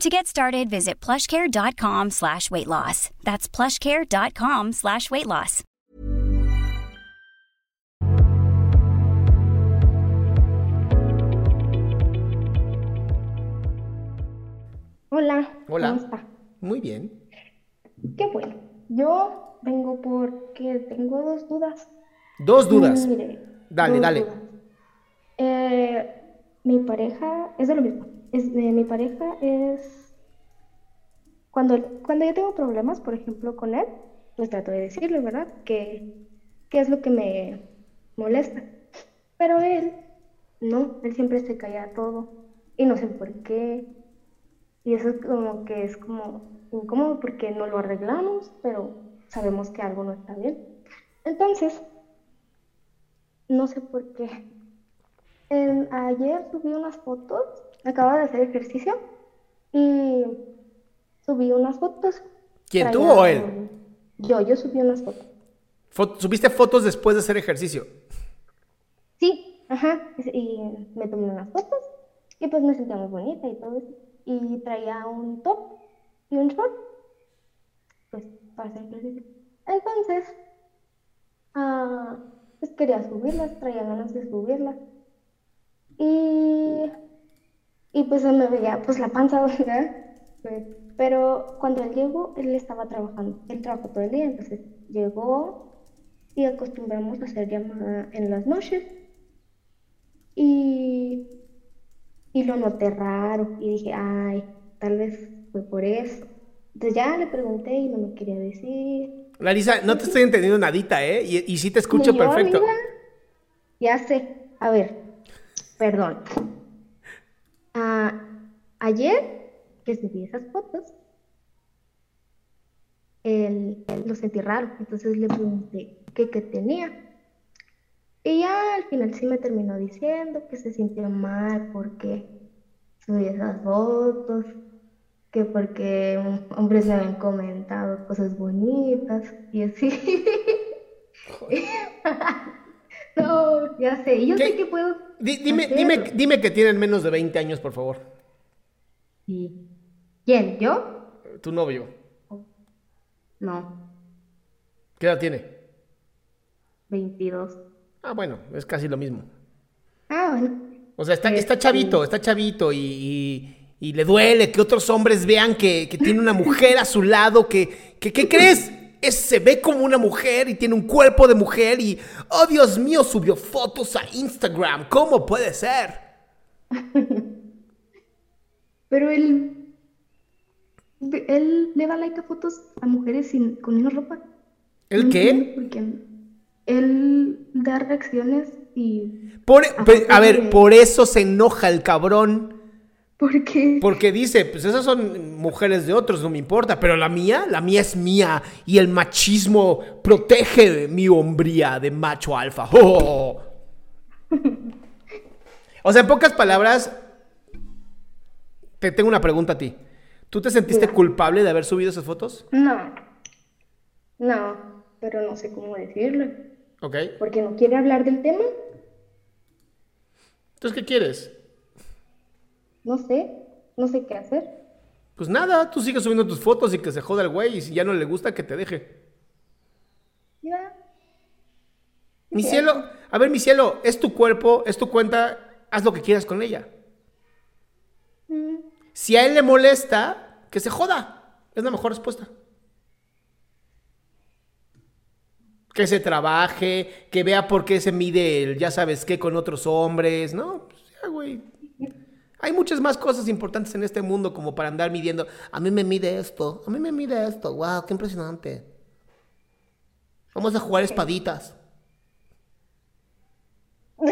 To get started, visit plushcare.com slash weight loss. That's plushcare.com slash weight loss. Hola. Hola. ¿Cómo está? Muy bien. Qué bueno. Yo vengo porque tengo dos dudas. Dos dudas. Mire, Dale, dos dale. dudas. Eh, mi pareja, es de lo mismo. Mi pareja es. Cuando, cuando yo tengo problemas, por ejemplo, con él, pues trato de decirle, ¿verdad? Que, qué es lo que me molesta. Pero él, no, él siempre se calla todo. Y no sé por qué. Y eso es como que es como incómodo porque no lo arreglamos, pero sabemos que algo no está bien. Entonces, no sé por qué. Ayer subí unas fotos, acababa de hacer ejercicio y subí unas fotos. ¿Quién, tú o él? Yo, yo subí unas fotos. Fo- ¿Subiste fotos después de hacer ejercicio? Sí, ajá, y me tomé unas fotos y pues me sentía muy bonita y todo eso. Y traía un top y un short, pues para hacer ejercicio. Entonces, ah, pues quería subirlas, traía ganas de subirlas. Y, y pues se me veía pues la panza, ¿verdad? Pero cuando él llegó, él estaba trabajando. Él trabajó todo el día, entonces llegó y acostumbramos a hacer llamada en las noches. Y, y lo noté raro y dije, ay, tal vez fue por eso. Entonces ya le pregunté y no me quería decir. Larisa, no te estoy entendiendo nadita, ¿eh? Y, y sí te escucho yo, perfecto. amiga. Ya sé. A ver, perdón. Ah, ayer que subí esas fotos, él, él lo sentí raro. Entonces le pregunté qué, qué tenía. Y ya al final sí me terminó diciendo que se sintió mal porque subí esas fotos, que porque hombres me habían comentado cosas bonitas y así. No, ya sé, yo ¿Qué? sé que puedo dime, dime, dime que tienen menos de 20 años, por favor. Sí. ¿Quién? ¿Yo? Tu novio. No, ¿Qué edad tiene? 22. Ah, bueno, es casi lo mismo. Ah, bueno. O sea, está, está Este- chavito, está chavito y, y- y le duele que otros hombres vean que, que tiene una mujer a su lado que, que ¿qué crees? Es- se ve como una mujer y tiene un cuerpo de mujer y, oh Dios mío, subió fotos a Instagram. ¿Cómo puede ser? Pero él, él le da like a fotos a mujeres sin, con menos ropa. ¿El No qué? entiendo por qué. Él da reacciones y... Por- A pe- fotos a ver, por eso se enoja el cabrón. ¿Por qué? Porque dice, pues esas son mujeres de otros, no me importa, pero la mía, la mía es mía y el machismo protege mi hombría de macho alfa. ¡Oh! O sea, en pocas palabras, te tengo una pregunta a ti. ¿Tú te sentiste culpable de haber subido esas fotos? No, no, pero no sé cómo decirle. Ok. Porque no quiere hablar del tema. Entonces, ¿qué quieres? No sé, no sé qué hacer. Pues nada, tú sigues subiendo tus fotos y que se joda el güey y si ya no le gusta, que te deje. ya. Mi cielo, a ver, mi cielo, es tu cuerpo, es tu cuenta, haz lo que quieras con ella. Mm, Si a él le molesta, que se joda. Es la mejor respuesta. Que se trabaje, que vea por qué se mide el ya sabes qué con otros hombres, ¿no? Pues ya, güey. Hay muchas más cosas importantes en este mundo como para andar midiendo. A mí me mide esto, a mí me mide esto. Wow, qué impresionante. Vamos a jugar espaditas.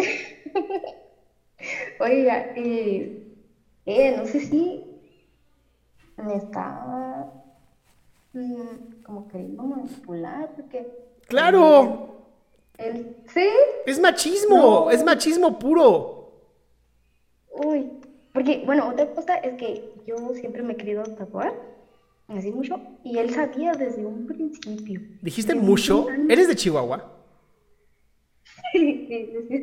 Oiga, eh, eh, no sé si me está mm, como queriendo manipular, porque ¡Claro! sí, Es machismo, No. es machismo puro. uy, porque bueno, otra cosa es que yo siempre me he querido tatuar, así mucho, y él sabía desde un principio. ¿Dijiste Desde mucho? ¿Eres de Chihuahua? Sí, sí, sí, sí.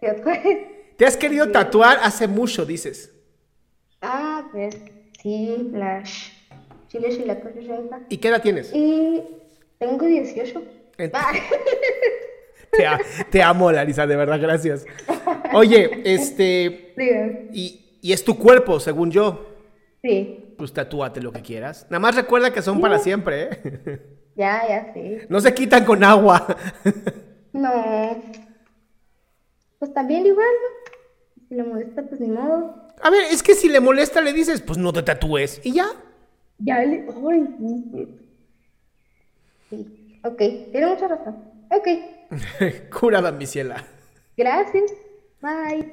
Te has querido tatuar hace mucho, dices. Ah, pues sí, la chile y la cosa ¿Y qué edad tienes? Y tengo 18. Ent- Ah, Te, amo, Larisa, de verdad, gracias. Oye, este. digo, Y, y es tu cuerpo, según yo. sí, Pues tatúate lo que quieras. Nada más recuerda que son para siempre, ¿eh? ya, ya sí. No se quitan con agua. No. Pues también igual, ¿no? Si le molesta, pues ni modo. A ver, es que si le molesta, le dices, pues no te tatúes. Y ya. Ya le. Ay, sí, ok, tiene mucha razón. Ok, Curada, mi ciela. gracias. Bye.